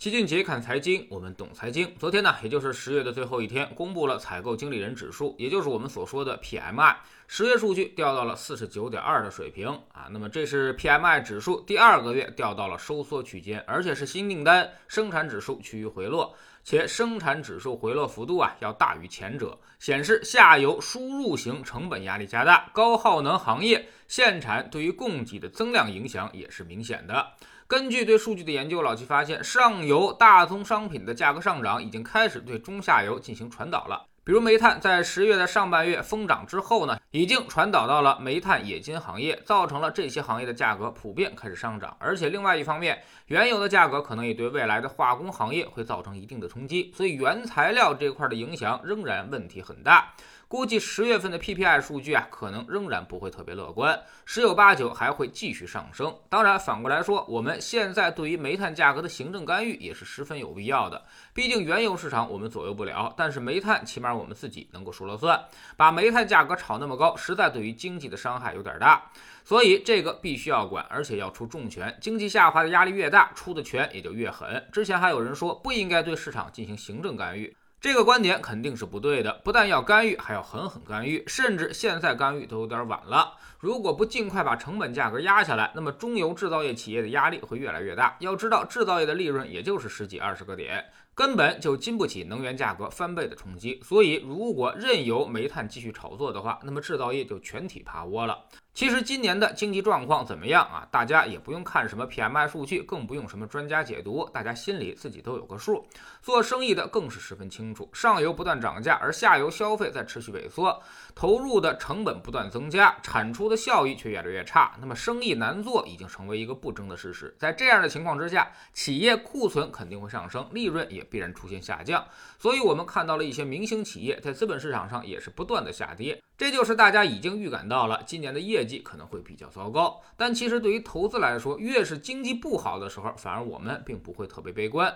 齐俊杰看财经，我们懂财经。昨天呢，也就是十月的最后一天，公布了采购经理人指数，也就是我们所说的 PMI，十月数据掉到了四十九点二的水平啊。那么这是 PMI 指数第二个月掉到了收缩区间，而且是新订单、生产指数趋于回落，且生产指数回落幅度啊要大于前者，显示下游输入型成本压力加大，高耗能行业限产对于供给的增量影响也是明显的。根据对数据的研究，老齐发现，上游大宗商品的价格上涨已经开始对中下游进行传导了。比如煤炭在十月的上半月疯涨之后呢，已经传导到了煤炭冶金行业，造成了这些行业的价格普遍开始上涨。而且另外一方面，原油的价格可能也对未来的化工行业会造成一定的冲击，所以原材料这块的影响仍然问题很大。估计十月份的 PPI 数据啊，可能仍然不会特别乐观，十有八九还会继续上升。当然，反过来说，我们现在对于煤炭价格的行政干预也是十分有必要的。毕竟原油市场我们左右不了，但是煤炭起码我们自己能够说了算。把煤炭价格炒那么高，实在对于经济的伤害有点大，所以这个必须要管，而且要出重拳。经济下滑的压力越大，出的拳也就越狠。之前还有人说不应该对市场进行行政干预。这个观点肯定是不对的，不但要干预，还要狠狠干预，甚至现在干预都有点晚了。如果不尽快把成本价格压下来，那么中游制造业企业的压力会越来越大。要知道，制造业的利润也就是十几二十个点，根本就经不起能源价格翻倍的冲击。所以，如果任由煤炭继续炒作的话，那么制造业就全体趴窝了。其实今年的经济状况怎么样啊？大家也不用看什么 PMI 数据，更不用什么专家解读，大家心里自己都有个数。做生意的更是十分清楚，上游不断涨价，而下游消费在持续萎缩，投入的成本不断增加，产出的效益却越来越差。那么生意难做已经成为一个不争的事实。在这样的情况之下，企业库存肯定会上升，利润也必然出现下降。所以我们看到了一些明星企业在资本市场上也是不断的下跌。这就是大家已经预感到了，今年的业业绩可能会比较糟糕。但其实对于投资来说，越是经济不好的时候，反而我们并不会特别悲观。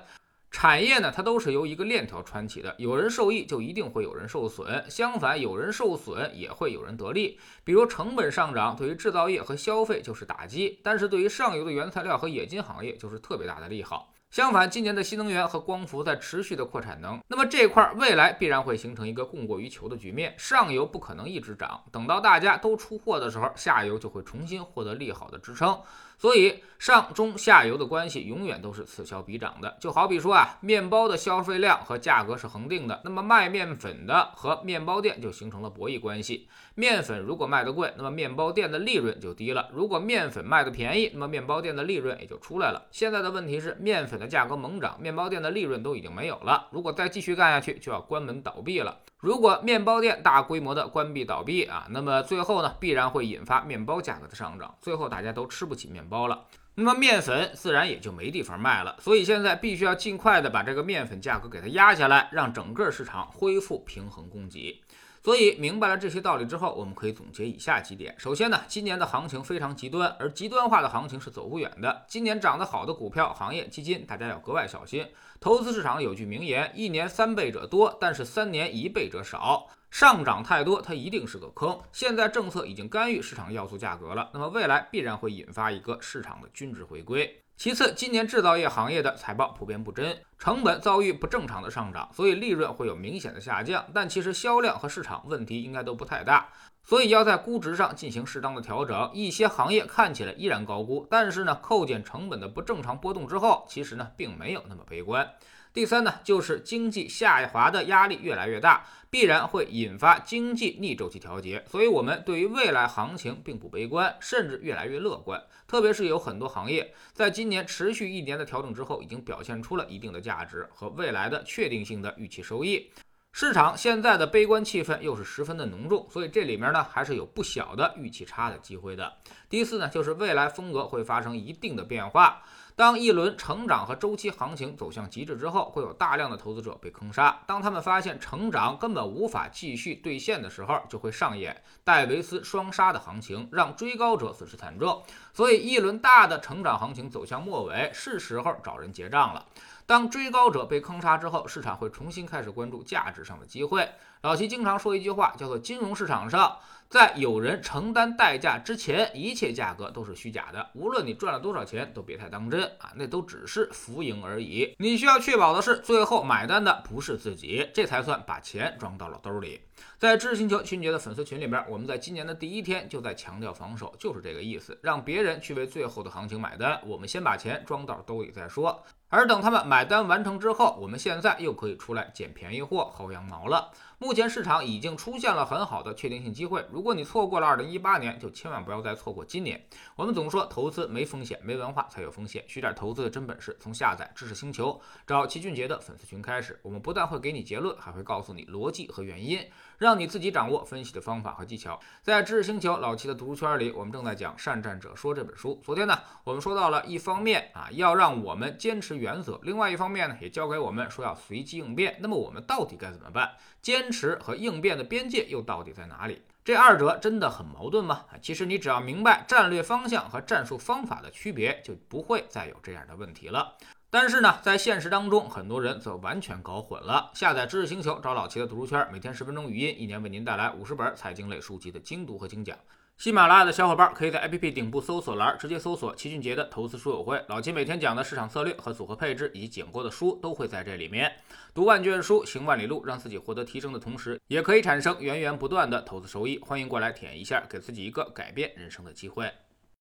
产业呢，它都是由一个链条穿起的，有人受益，就一定会有人受损；相反，有人受损，也会有人得利。比如成本上涨，对于制造业和消费就是打击，但是对于上游的原材料和冶金行业就是特别大的利好。相反，今年的新能源和光伏在持续的扩产能，那么这块未来必然会形成一个供过于求的局面，上游不可能一直涨，等到大家都出货的时候，下游就会重新获得利好的支撑。所以上中下游的关系永远都是此消彼长的。就好比说啊，面包的消费量和价格是恒定的，那么卖面粉的和面包店就形成了博弈关系。面粉如果卖得贵，那么面包店的利润就低了；如果面粉卖得便宜，那么面包店的利润也就出来了。现在的问题是，面粉的价格猛涨，面包店的利润都已经没有了。如果再继续干下去，就要关门倒闭了。如果面包店大规模的关闭倒闭啊，那么最后呢，必然会引发面包价格的上涨，最后大家都吃不起面包了，那么面粉自然也就没地方卖了。所以现在必须要尽快的把这个面粉价格给它压下来，让整个市场恢复平衡供给。所以明白了这些道理之后，我们可以总结以下几点。首先呢，今年的行情非常极端，而极端化的行情是走不远的。今年涨得好的股票、行业、基金，大家要格外小心。投资市场有句名言：一年三倍者多，但是三年一倍者少。上涨太多，它一定是个坑。现在政策已经干预市场要素价格了，那么未来必然会引发一个市场的均值回归。其次，今年制造业行业的财报普遍不真，成本遭遇不正常的上涨，所以利润会有明显的下降。但其实销量和市场问题应该都不太大，所以要在估值上进行适当的调整。一些行业看起来依然高估，但是呢，扣减成本的不正常波动之后，其实呢，并没有那么悲观。第三呢，就是经济下滑的压力越来越大，必然会引发经济逆周期调节，所以我们对于未来行情并不悲观，甚至越来越乐观。特别是有很多行业在今年持续一年的调整之后，已经表现出了一定的价值和未来的确定性的预期收益。市场现在的悲观气氛又是十分的浓重，所以这里面呢还是有不小的预期差的机会的。第四呢，就是未来风格会发生一定的变化。当一轮成长和周期行情走向极致之后，会有大量的投资者被坑杀。当他们发现成长根本无法继续兑现的时候，就会上演戴维斯双杀的行情，让追高者损失惨重。所以，一轮大的成长行情走向末尾，是时候找人结账了。当追高者被坑杀之后，市场会重新开始关注价值上的机会。老齐经常说一句话，叫做“金融市场上”。在有人承担代价之前，一切价格都是虚假的。无论你赚了多少钱，都别太当真啊，那都只是浮盈而已。你需要确保的是，最后买单的不是自己，这才算把钱装到了兜里。在知识星球群杰的粉丝群里边，我们在今年的第一天就在强调防守，就是这个意思，让别人去为最后的行情买单，我们先把钱装到兜里再说。而等他们买单完成之后，我们现在又可以出来捡便宜货、薅羊毛了。目前市场已经出现了很好的确定性机会，如果你错过了2018年，就千万不要再错过今年。我们总说投资没风险，没文化才有风险，学点投资的真本事，从下载知识星球找齐俊杰的粉丝群开始。我们不但会给你结论，还会告诉你逻辑和原因。让你自己掌握分析的方法和技巧。在知识星球老七的读书圈里，我们正在讲《善战者说》这本书。昨天呢，我们说到了一方面啊，要让我们坚持原则；另外一方面呢，也教给我们说要随机应变。那么我们到底该怎么办？坚持和应变的边界又到底在哪里？这二者真的很矛盾吗？其实你只要明白战略方向和战术方法的区别，就不会再有这样的问题了。但是呢，在现实当中，很多人则完全搞混了。下载知识星球，找老齐的读书圈，每天十分钟语音，一年为您带来五十本财经类书籍的精读和精讲。喜马拉雅的小伙伴可以在 APP 顶部搜索栏直接搜索齐俊杰的投资书友会，老齐每天讲的市场策略和组合配置以及讲过的书都会在这里面。读万卷书，行万里路，让自己获得提升的同时，也可以产生源源不断的投资收益。欢迎过来体验一下，给自己一个改变人生的机会。